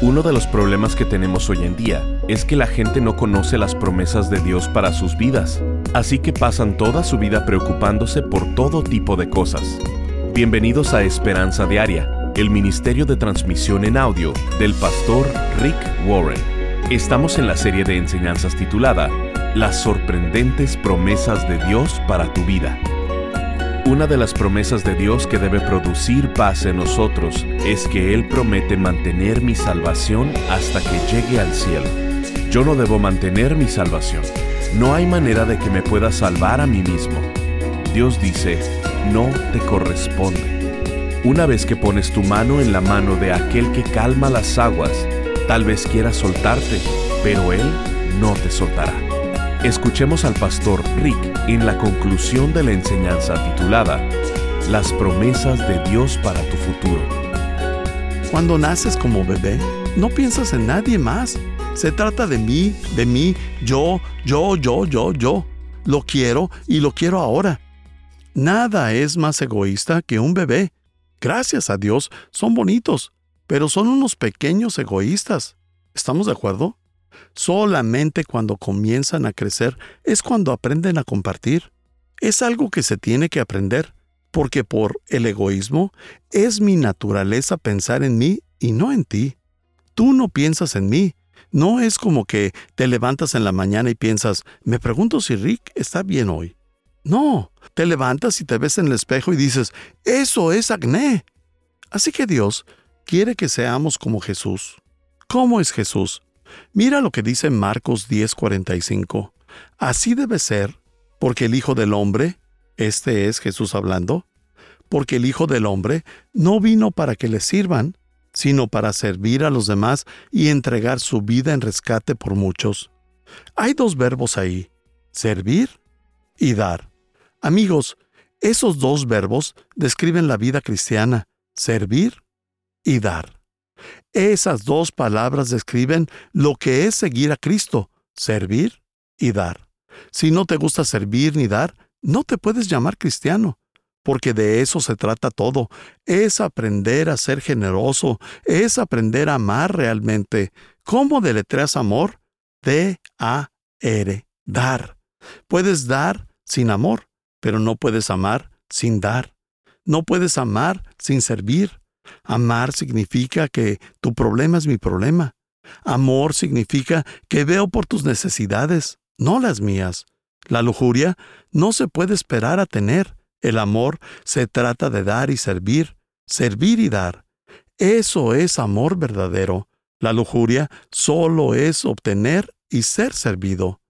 Uno de los problemas que tenemos hoy en día es que la gente no conoce las promesas de Dios para sus vidas, así que pasan toda su vida preocupándose por todo tipo de cosas. Bienvenidos a Esperanza Diaria, el ministerio de transmisión en audio del pastor Rick Warren. Estamos en la serie de enseñanzas titulada Las sorprendentes promesas de Dios para tu vida. Una de las promesas de Dios que debe producir paz en nosotros es que Él promete mantener mi salvación hasta que llegue al cielo. Yo no debo mantener mi salvación. No hay manera de que me pueda salvar a mí mismo. Dios dice, no te corresponde. Una vez que pones tu mano en la mano de aquel que calma las aguas, tal vez quiera soltarte, pero Él no te soltará. Escuchemos al pastor Rick en la conclusión de la enseñanza titulada Las promesas de Dios para tu futuro. Cuando naces como bebé, no piensas en nadie más. Se trata de mí, de mí, yo, yo, yo, yo, yo. Lo quiero y lo quiero ahora. Nada es más egoísta que un bebé. Gracias a Dios, son bonitos, pero son unos pequeños egoístas. ¿Estamos de acuerdo? Solamente cuando comienzan a crecer es cuando aprenden a compartir. Es algo que se tiene que aprender, porque por el egoísmo es mi naturaleza pensar en mí y no en ti. Tú no piensas en mí. No es como que te levantas en la mañana y piensas, me pregunto si Rick está bien hoy. No, te levantas y te ves en el espejo y dices, eso es acné. Así que Dios quiere que seamos como Jesús. ¿Cómo es Jesús? Mira lo que dice Marcos 10:45. Así debe ser, porque el Hijo del Hombre, este es Jesús hablando, porque el Hijo del Hombre no vino para que le sirvan, sino para servir a los demás y entregar su vida en rescate por muchos. Hay dos verbos ahí, servir y dar. Amigos, esos dos verbos describen la vida cristiana, servir y dar. Esas dos palabras describen lo que es seguir a Cristo, servir y dar. Si no te gusta servir ni dar, no te puedes llamar cristiano, porque de eso se trata todo. Es aprender a ser generoso, es aprender a amar realmente. ¿Cómo deletreas amor? D-A-R, dar. Puedes dar sin amor, pero no puedes amar sin dar. No puedes amar sin servir. Amar significa que tu problema es mi problema. Amor significa que veo por tus necesidades, no las mías. La lujuria no se puede esperar a tener. El amor se trata de dar y servir, servir y dar. Eso es amor verdadero. La lujuria solo es obtener y ser servido.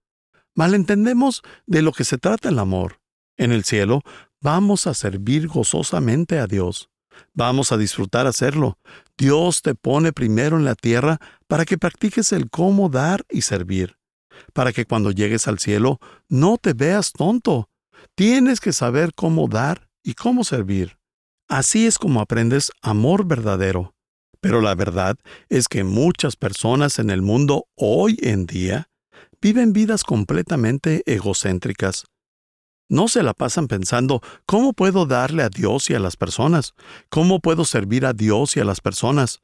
Malentendemos de lo que se trata el amor. En el cielo vamos a servir gozosamente a Dios. Vamos a disfrutar hacerlo. Dios te pone primero en la tierra para que practiques el cómo dar y servir. Para que cuando llegues al cielo no te veas tonto. Tienes que saber cómo dar y cómo servir. Así es como aprendes amor verdadero. Pero la verdad es que muchas personas en el mundo hoy en día viven vidas completamente egocéntricas no se la pasan pensando, ¿cómo puedo darle a Dios y a las personas? ¿Cómo puedo servir a Dios y a las personas?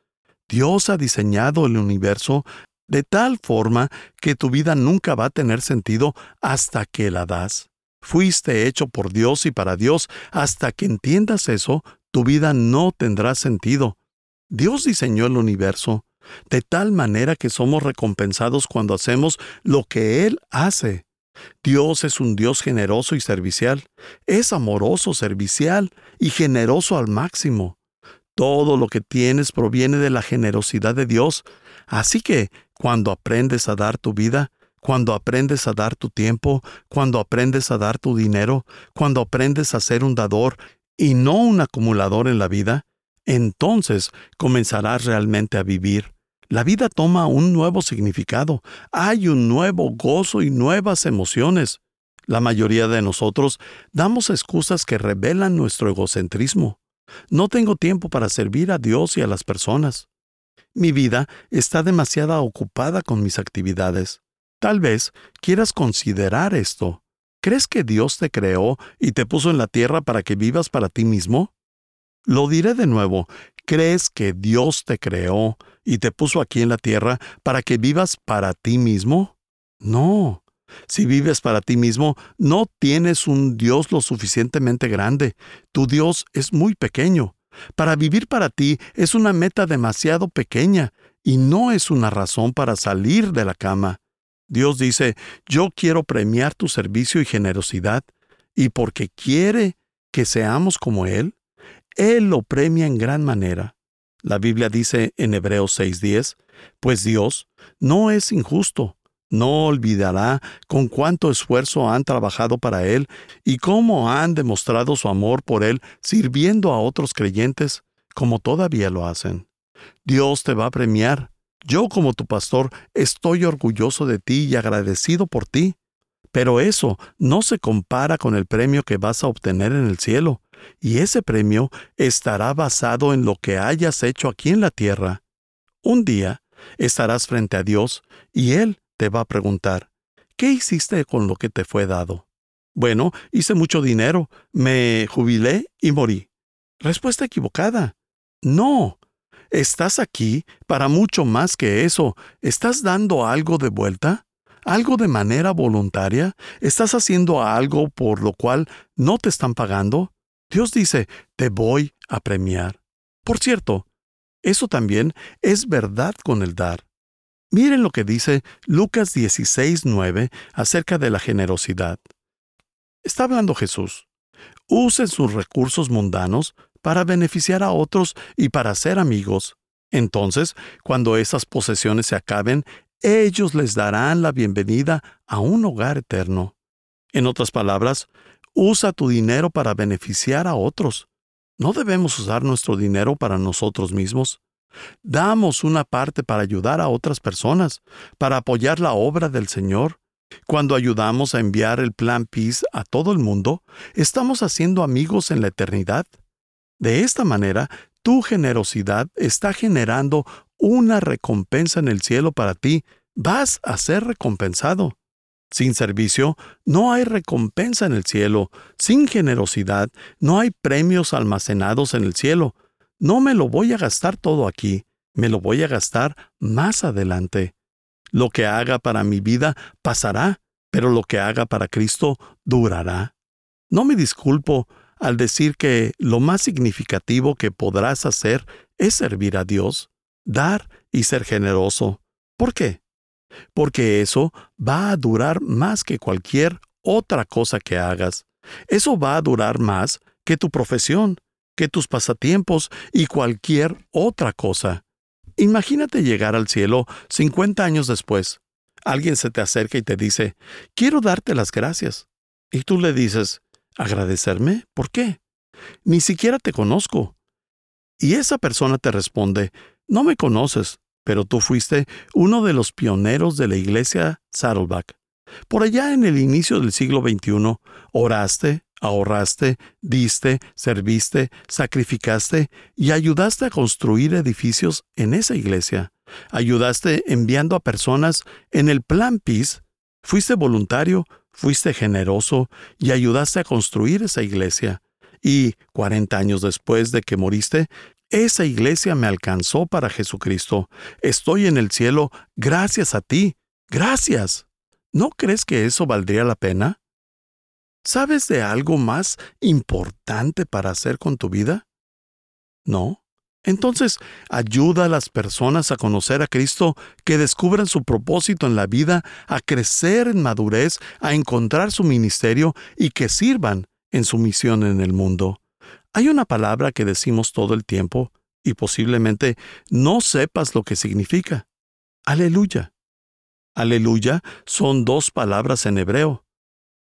Dios ha diseñado el universo de tal forma que tu vida nunca va a tener sentido hasta que la das. Fuiste hecho por Dios y para Dios. Hasta que entiendas eso, tu vida no tendrá sentido. Dios diseñó el universo de tal manera que somos recompensados cuando hacemos lo que Él hace. Dios es un Dios generoso y servicial. Es amoroso, servicial y generoso al máximo. Todo lo que tienes proviene de la generosidad de Dios. Así que, cuando aprendes a dar tu vida, cuando aprendes a dar tu tiempo, cuando aprendes a dar tu dinero, cuando aprendes a ser un dador y no un acumulador en la vida, entonces comenzarás realmente a vivir la vida toma un nuevo significado, hay un nuevo gozo y nuevas emociones. La mayoría de nosotros damos excusas que revelan nuestro egocentrismo. No tengo tiempo para servir a Dios y a las personas. Mi vida está demasiado ocupada con mis actividades. Tal vez quieras considerar esto. ¿Crees que Dios te creó y te puso en la tierra para que vivas para ti mismo? Lo diré de nuevo, ¿crees que Dios te creó y te puso aquí en la tierra para que vivas para ti mismo? No. Si vives para ti mismo, no tienes un Dios lo suficientemente grande. Tu Dios es muy pequeño. Para vivir para ti es una meta demasiado pequeña y no es una razón para salir de la cama. Dios dice, yo quiero premiar tu servicio y generosidad, y porque quiere que seamos como Él, Él lo premia en gran manera. La Biblia dice en Hebreos 6:10, pues Dios no es injusto, no olvidará con cuánto esfuerzo han trabajado para Él y cómo han demostrado su amor por Él sirviendo a otros creyentes como todavía lo hacen. Dios te va a premiar. Yo como tu pastor estoy orgulloso de ti y agradecido por ti. Pero eso no se compara con el premio que vas a obtener en el cielo, y ese premio estará basado en lo que hayas hecho aquí en la tierra. Un día estarás frente a Dios y Él te va a preguntar, ¿qué hiciste con lo que te fue dado? Bueno, hice mucho dinero, me jubilé y morí. Respuesta equivocada. No. Estás aquí para mucho más que eso. ¿Estás dando algo de vuelta? ¿Algo de manera voluntaria? ¿Estás haciendo algo por lo cual no te están pagando? Dios dice, te voy a premiar. Por cierto, eso también es verdad con el dar. Miren lo que dice Lucas 16:9 acerca de la generosidad. Está hablando Jesús. Usen sus recursos mundanos para beneficiar a otros y para ser amigos. Entonces, cuando esas posesiones se acaben, ellos les darán la bienvenida a un hogar eterno. En otras palabras, usa tu dinero para beneficiar a otros. No debemos usar nuestro dinero para nosotros mismos. Damos una parte para ayudar a otras personas, para apoyar la obra del Señor. Cuando ayudamos a enviar el plan Peace a todo el mundo, estamos haciendo amigos en la eternidad. De esta manera, tu generosidad está generando una recompensa en el cielo para ti. Vas a ser recompensado. Sin servicio, no hay recompensa en el cielo. Sin generosidad, no hay premios almacenados en el cielo. No me lo voy a gastar todo aquí, me lo voy a gastar más adelante. Lo que haga para mi vida pasará, pero lo que haga para Cristo durará. No me disculpo al decir que lo más significativo que podrás hacer es servir a Dios, dar y ser generoso. ¿Por qué? Porque eso va a durar más que cualquier otra cosa que hagas. Eso va a durar más que tu profesión, que tus pasatiempos y cualquier otra cosa. Imagínate llegar al cielo 50 años después. Alguien se te acerca y te dice, quiero darte las gracias. Y tú le dices, ¿agradecerme? ¿Por qué? Ni siquiera te conozco. Y esa persona te responde, no me conoces, pero tú fuiste uno de los pioneros de la iglesia Saddleback. Por allá en el inicio del siglo XXI, oraste, ahorraste, diste, serviste, sacrificaste y ayudaste a construir edificios en esa iglesia. Ayudaste enviando a personas en el Plan Peace. Fuiste voluntario, fuiste generoso y ayudaste a construir esa iglesia. Y 40 años después de que moriste, esa iglesia me alcanzó para Jesucristo. Estoy en el cielo gracias a ti. Gracias. ¿No crees que eso valdría la pena? ¿Sabes de algo más importante para hacer con tu vida? ¿No? Entonces, ayuda a las personas a conocer a Cristo, que descubran su propósito en la vida, a crecer en madurez, a encontrar su ministerio y que sirvan en su misión en el mundo. Hay una palabra que decimos todo el tiempo y posiblemente no sepas lo que significa. Aleluya. Aleluya son dos palabras en hebreo.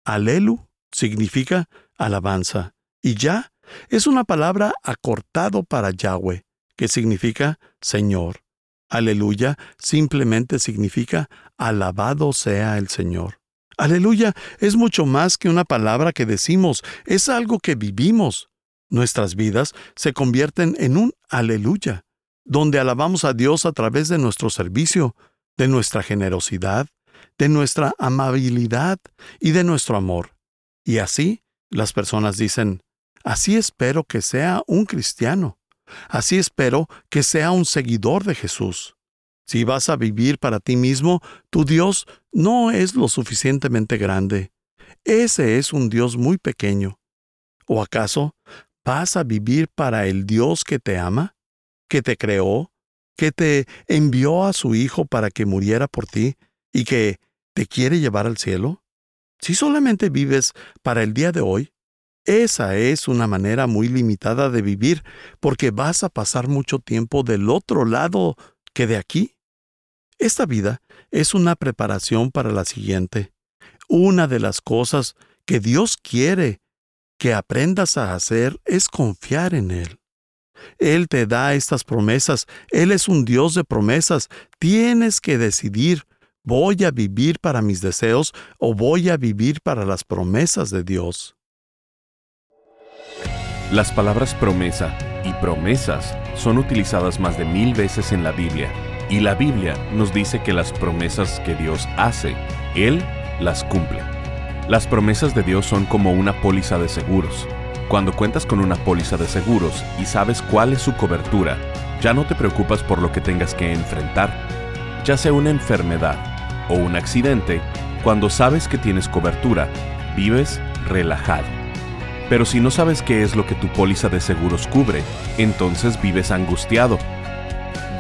Alelu significa alabanza. Y ya es una palabra acortado para Yahweh, que significa Señor. Aleluya simplemente significa alabado sea el Señor. Aleluya es mucho más que una palabra que decimos, es algo que vivimos. Nuestras vidas se convierten en un aleluya, donde alabamos a Dios a través de nuestro servicio, de nuestra generosidad, de nuestra amabilidad y de nuestro amor. Y así las personas dicen, así espero que sea un cristiano. Así espero que sea un seguidor de Jesús. Si vas a vivir para ti mismo, tu Dios no es lo suficientemente grande. Ese es un Dios muy pequeño. ¿O acaso vas a vivir para el Dios que te ama, que te creó, que te envió a su Hijo para que muriera por ti y que te quiere llevar al cielo? Si solamente vives para el día de hoy, esa es una manera muy limitada de vivir porque vas a pasar mucho tiempo del otro lado que de aquí. Esta vida es una preparación para la siguiente. Una de las cosas que Dios quiere que aprendas a hacer es confiar en Él. Él te da estas promesas, Él es un Dios de promesas. Tienes que decidir, ¿voy a vivir para mis deseos o voy a vivir para las promesas de Dios? Las palabras promesa y promesas son utilizadas más de mil veces en la Biblia, y la Biblia nos dice que las promesas que Dios hace, Él las cumple. Las promesas de Dios son como una póliza de seguros. Cuando cuentas con una póliza de seguros y sabes cuál es su cobertura, ya no te preocupas por lo que tengas que enfrentar, ya sea una enfermedad o un accidente, cuando sabes que tienes cobertura, vives relajado. Pero si no sabes qué es lo que tu póliza de seguros cubre, entonces vives angustiado.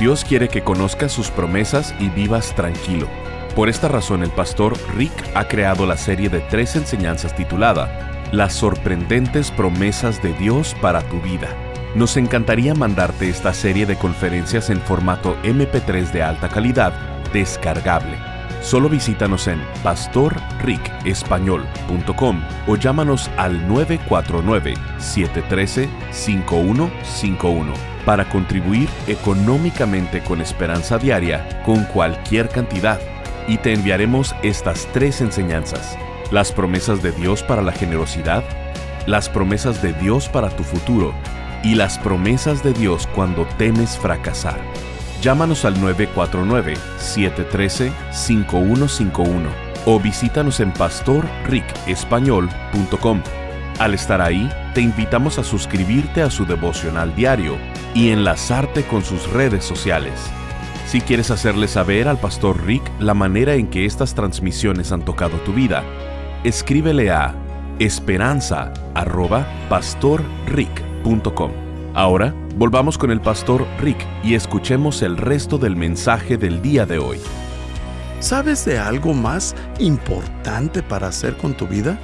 Dios quiere que conozcas sus promesas y vivas tranquilo. Por esta razón el pastor Rick ha creado la serie de tres enseñanzas titulada Las sorprendentes promesas de Dios para tu vida. Nos encantaría mandarte esta serie de conferencias en formato MP3 de alta calidad descargable Solo visítanos en pastorricespañol.com o llámanos al 949-713-5151 para contribuir económicamente con Esperanza Diaria con cualquier cantidad y te enviaremos estas tres enseñanzas. Las promesas de Dios para la generosidad, las promesas de Dios para tu futuro y las promesas de Dios cuando temes fracasar. Llámanos al 949-713-5151 o visítanos en pastorricespañol.com. Al estar ahí, te invitamos a suscribirte a su devocional diario y enlazarte con sus redes sociales. Si quieres hacerle saber al pastor Rick la manera en que estas transmisiones han tocado tu vida, escríbele a esperanza.pastorrick.com. Ahora, volvamos con el pastor Rick y escuchemos el resto del mensaje del día de hoy. ¿Sabes de algo más importante para hacer con tu vida?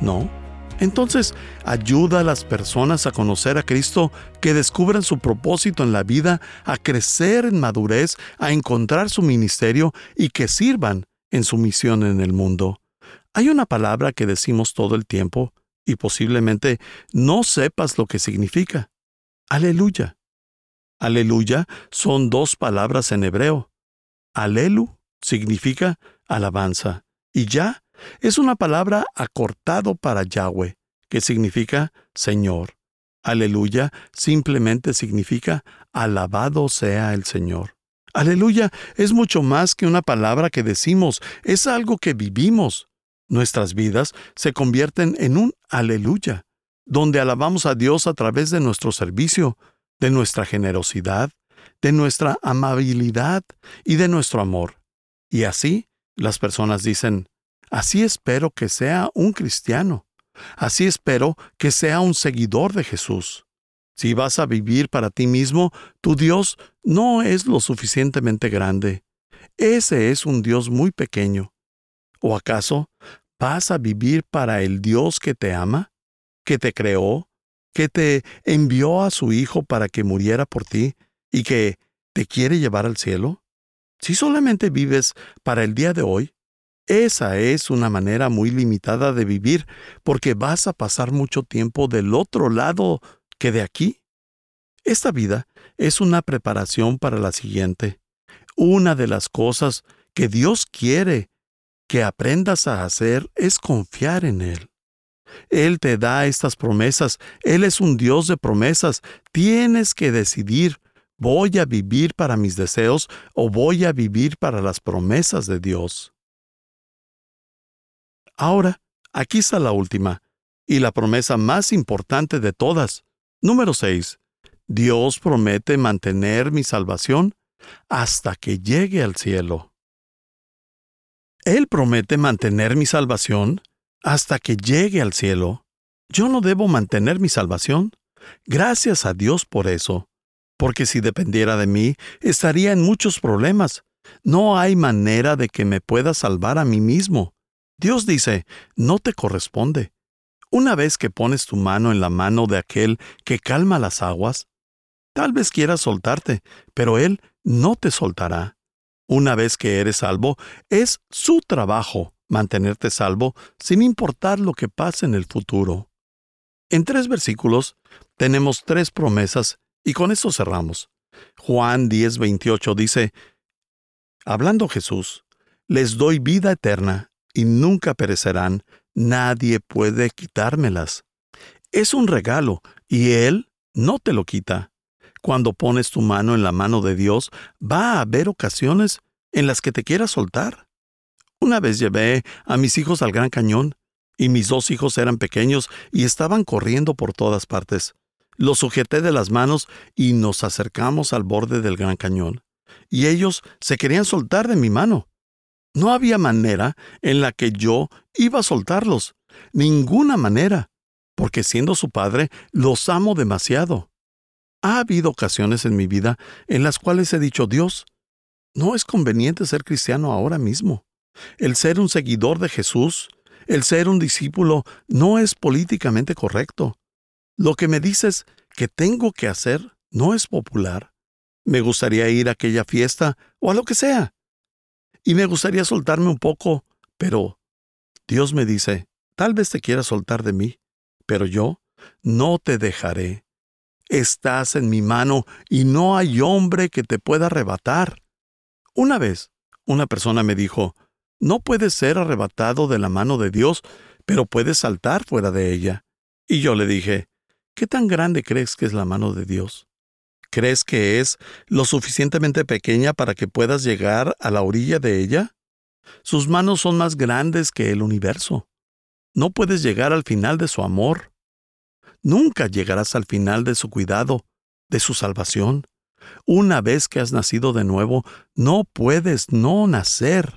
¿No? Entonces, ayuda a las personas a conocer a Cristo, que descubran su propósito en la vida, a crecer en madurez, a encontrar su ministerio y que sirvan en su misión en el mundo. Hay una palabra que decimos todo el tiempo, y posiblemente no sepas lo que significa. Aleluya. Aleluya son dos palabras en hebreo. Alelu significa alabanza y ya es una palabra acortado para Yahweh, que significa Señor. Aleluya simplemente significa alabado sea el Señor. Aleluya es mucho más que una palabra que decimos, es algo que vivimos. Nuestras vidas se convierten en un aleluya, donde alabamos a Dios a través de nuestro servicio, de nuestra generosidad, de nuestra amabilidad y de nuestro amor. Y así las personas dicen, así espero que sea un cristiano, así espero que sea un seguidor de Jesús. Si vas a vivir para ti mismo, tu Dios no es lo suficientemente grande. Ese es un Dios muy pequeño. ¿O acaso ¿Vas a vivir para el Dios que te ama, que te creó, que te envió a su Hijo para que muriera por ti y que te quiere llevar al cielo? Si solamente vives para el día de hoy, esa es una manera muy limitada de vivir porque vas a pasar mucho tiempo del otro lado que de aquí. Esta vida es una preparación para la siguiente. Una de las cosas que Dios quiere que aprendas a hacer es confiar en Él. Él te da estas promesas, Él es un Dios de promesas. Tienes que decidir, ¿voy a vivir para mis deseos o voy a vivir para las promesas de Dios? Ahora, aquí está la última, y la promesa más importante de todas. Número 6. Dios promete mantener mi salvación hasta que llegue al cielo. Él promete mantener mi salvación hasta que llegue al cielo. Yo no debo mantener mi salvación. Gracias a Dios por eso, porque si dependiera de mí, estaría en muchos problemas. No hay manera de que me pueda salvar a mí mismo. Dios dice, no te corresponde. Una vez que pones tu mano en la mano de aquel que calma las aguas, tal vez quieras soltarte, pero Él no te soltará. Una vez que eres salvo, es su trabajo mantenerte salvo sin importar lo que pase en el futuro. En tres versículos tenemos tres promesas y con eso cerramos. Juan 10:28 dice, Hablando Jesús, les doy vida eterna y nunca perecerán, nadie puede quitármelas. Es un regalo y Él no te lo quita. Cuando pones tu mano en la mano de Dios, va a haber ocasiones en las que te quieras soltar. Una vez llevé a mis hijos al Gran Cañón, y mis dos hijos eran pequeños y estaban corriendo por todas partes. Los sujeté de las manos y nos acercamos al borde del Gran Cañón, y ellos se querían soltar de mi mano. No había manera en la que yo iba a soltarlos, ninguna manera, porque siendo su padre, los amo demasiado. Ha habido ocasiones en mi vida en las cuales he dicho, Dios, no es conveniente ser cristiano ahora mismo. El ser un seguidor de Jesús, el ser un discípulo, no es políticamente correcto. Lo que me dices que tengo que hacer no es popular. Me gustaría ir a aquella fiesta o a lo que sea. Y me gustaría soltarme un poco, pero Dios me dice, tal vez te quieras soltar de mí, pero yo no te dejaré estás en mi mano y no hay hombre que te pueda arrebatar. Una vez, una persona me dijo, no puedes ser arrebatado de la mano de Dios, pero puedes saltar fuera de ella. Y yo le dije, ¿qué tan grande crees que es la mano de Dios? ¿Crees que es lo suficientemente pequeña para que puedas llegar a la orilla de ella? Sus manos son más grandes que el universo. No puedes llegar al final de su amor. Nunca llegarás al final de su cuidado, de su salvación. Una vez que has nacido de nuevo, no puedes no nacer.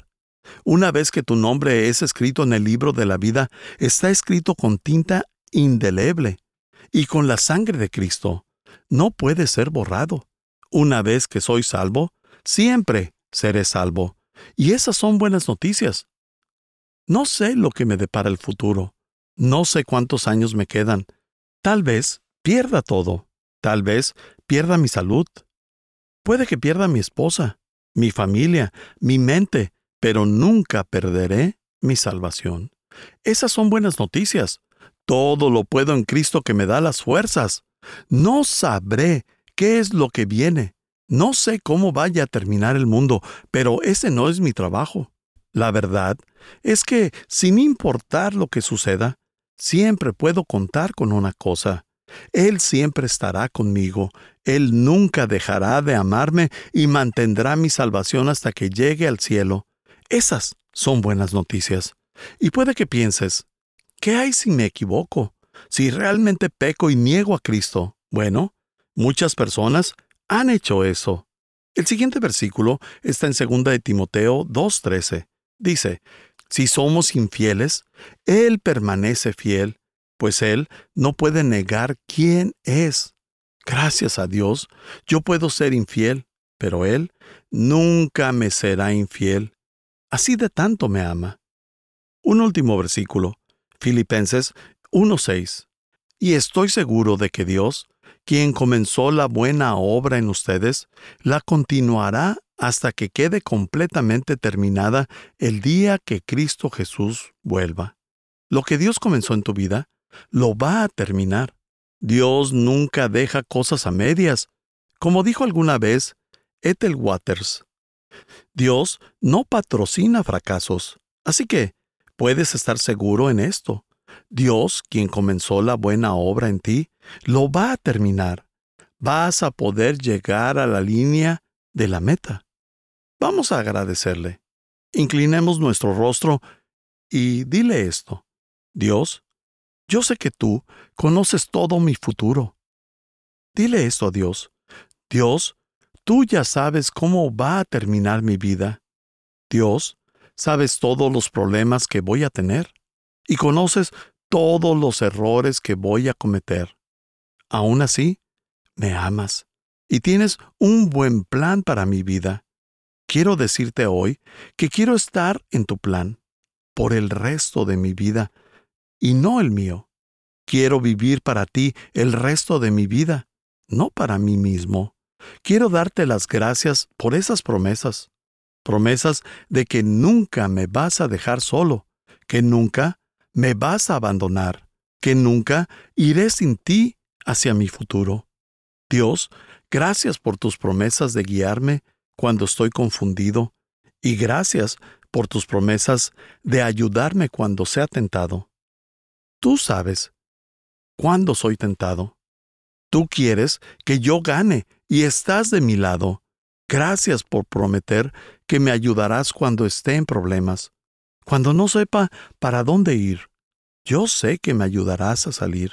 Una vez que tu nombre es escrito en el libro de la vida, está escrito con tinta indeleble y con la sangre de Cristo. No puede ser borrado. Una vez que soy salvo, siempre seré salvo. Y esas son buenas noticias. No sé lo que me depara el futuro. No sé cuántos años me quedan. Tal vez pierda todo. Tal vez pierda mi salud. Puede que pierda mi esposa, mi familia, mi mente, pero nunca perderé mi salvación. Esas son buenas noticias. Todo lo puedo en Cristo que me da las fuerzas. No sabré qué es lo que viene. No sé cómo vaya a terminar el mundo, pero ese no es mi trabajo. La verdad es que, sin importar lo que suceda, Siempre puedo contar con una cosa. Él siempre estará conmigo. Él nunca dejará de amarme y mantendrá mi salvación hasta que llegue al cielo. Esas son buenas noticias. Y puede que pienses, ¿qué hay si me equivoco? Si realmente peco y niego a Cristo. Bueno, muchas personas han hecho eso. El siguiente versículo está en 2 de Timoteo 2.13. Dice, si somos infieles, Él permanece fiel, pues Él no puede negar quién es. Gracias a Dios, yo puedo ser infiel, pero Él nunca me será infiel. Así de tanto me ama. Un último versículo, Filipenses 1.6. Y estoy seguro de que Dios, quien comenzó la buena obra en ustedes, la continuará hasta que quede completamente terminada el día que Cristo Jesús vuelva. Lo que Dios comenzó en tu vida, lo va a terminar. Dios nunca deja cosas a medias. Como dijo alguna vez Ethel Waters, Dios no patrocina fracasos. Así que puedes estar seguro en esto. Dios, quien comenzó la buena obra en ti, lo va a terminar. Vas a poder llegar a la línea de la meta. Vamos a agradecerle. Inclinemos nuestro rostro y dile esto. Dios, yo sé que tú conoces todo mi futuro. Dile esto a Dios. Dios, tú ya sabes cómo va a terminar mi vida. Dios, sabes todos los problemas que voy a tener y conoces todos los errores que voy a cometer. Aún así, me amas y tienes un buen plan para mi vida. Quiero decirte hoy que quiero estar en tu plan por el resto de mi vida y no el mío. Quiero vivir para ti el resto de mi vida, no para mí mismo. Quiero darte las gracias por esas promesas, promesas de que nunca me vas a dejar solo, que nunca me vas a abandonar, que nunca iré sin ti hacia mi futuro. Dios, gracias por tus promesas de guiarme cuando estoy confundido, y gracias por tus promesas de ayudarme cuando sea tentado. Tú sabes cuándo soy tentado. Tú quieres que yo gane y estás de mi lado. Gracias por prometer que me ayudarás cuando esté en problemas, cuando no sepa para dónde ir. Yo sé que me ayudarás a salir.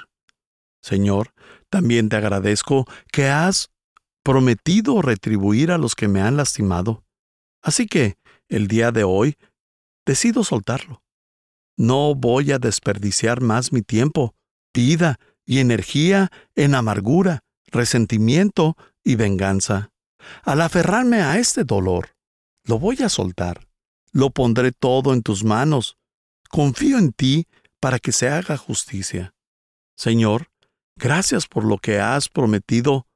Señor, también te agradezco que has prometido retribuir a los que me han lastimado. Así que, el día de hoy, decido soltarlo. No voy a desperdiciar más mi tiempo, vida y energía en amargura, resentimiento y venganza. Al aferrarme a este dolor, lo voy a soltar. Lo pondré todo en tus manos. Confío en ti para que se haga justicia. Señor, gracias por lo que has prometido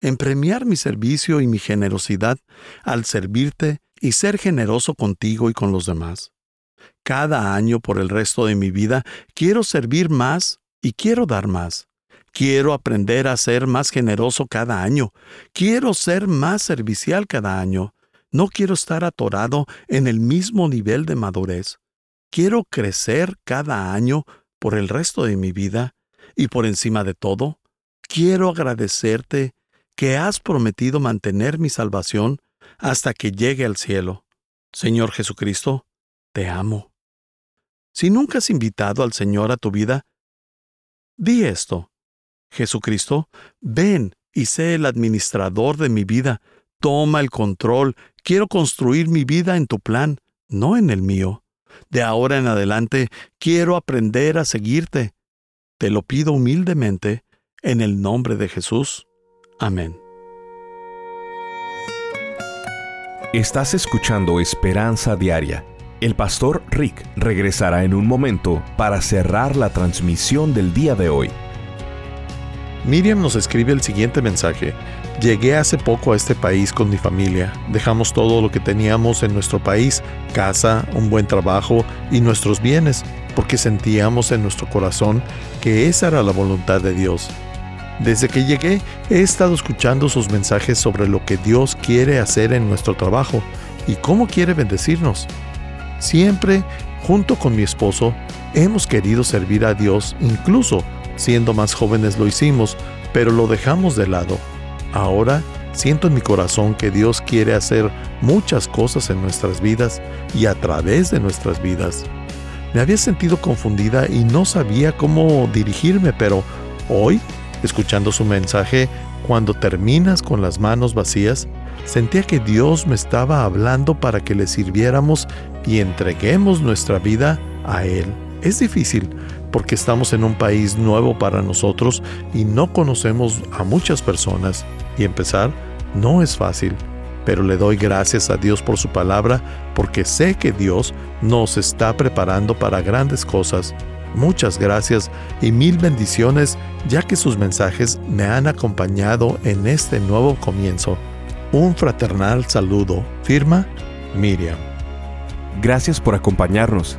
en premiar mi servicio y mi generosidad al servirte y ser generoso contigo y con los demás. Cada año por el resto de mi vida quiero servir más y quiero dar más. Quiero aprender a ser más generoso cada año. Quiero ser más servicial cada año. No quiero estar atorado en el mismo nivel de madurez. Quiero crecer cada año por el resto de mi vida y por encima de todo, quiero agradecerte que has prometido mantener mi salvación hasta que llegue al cielo. Señor Jesucristo, te amo. Si nunca has invitado al Señor a tu vida, di esto. Jesucristo, ven y sé el administrador de mi vida. Toma el control. Quiero construir mi vida en tu plan, no en el mío. De ahora en adelante quiero aprender a seguirte. Te lo pido humildemente, en el nombre de Jesús. Amén. Estás escuchando Esperanza Diaria. El pastor Rick regresará en un momento para cerrar la transmisión del día de hoy. Miriam nos escribe el siguiente mensaje. Llegué hace poco a este país con mi familia. Dejamos todo lo que teníamos en nuestro país, casa, un buen trabajo y nuestros bienes, porque sentíamos en nuestro corazón que esa era la voluntad de Dios. Desde que llegué he estado escuchando sus mensajes sobre lo que Dios quiere hacer en nuestro trabajo y cómo quiere bendecirnos. Siempre, junto con mi esposo, hemos querido servir a Dios incluso Siendo más jóvenes lo hicimos, pero lo dejamos de lado. Ahora siento en mi corazón que Dios quiere hacer muchas cosas en nuestras vidas y a través de nuestras vidas. Me había sentido confundida y no sabía cómo dirigirme, pero hoy, escuchando su mensaje, cuando terminas con las manos vacías, sentía que Dios me estaba hablando para que le sirviéramos y entreguemos nuestra vida a Él. Es difícil, porque estamos en un país nuevo para nosotros y no conocemos a muchas personas y empezar no es fácil. Pero le doy gracias a Dios por su palabra porque sé que Dios nos está preparando para grandes cosas. Muchas gracias y mil bendiciones ya que sus mensajes me han acompañado en este nuevo comienzo. Un fraternal saludo. Firma Miriam. Gracias por acompañarnos.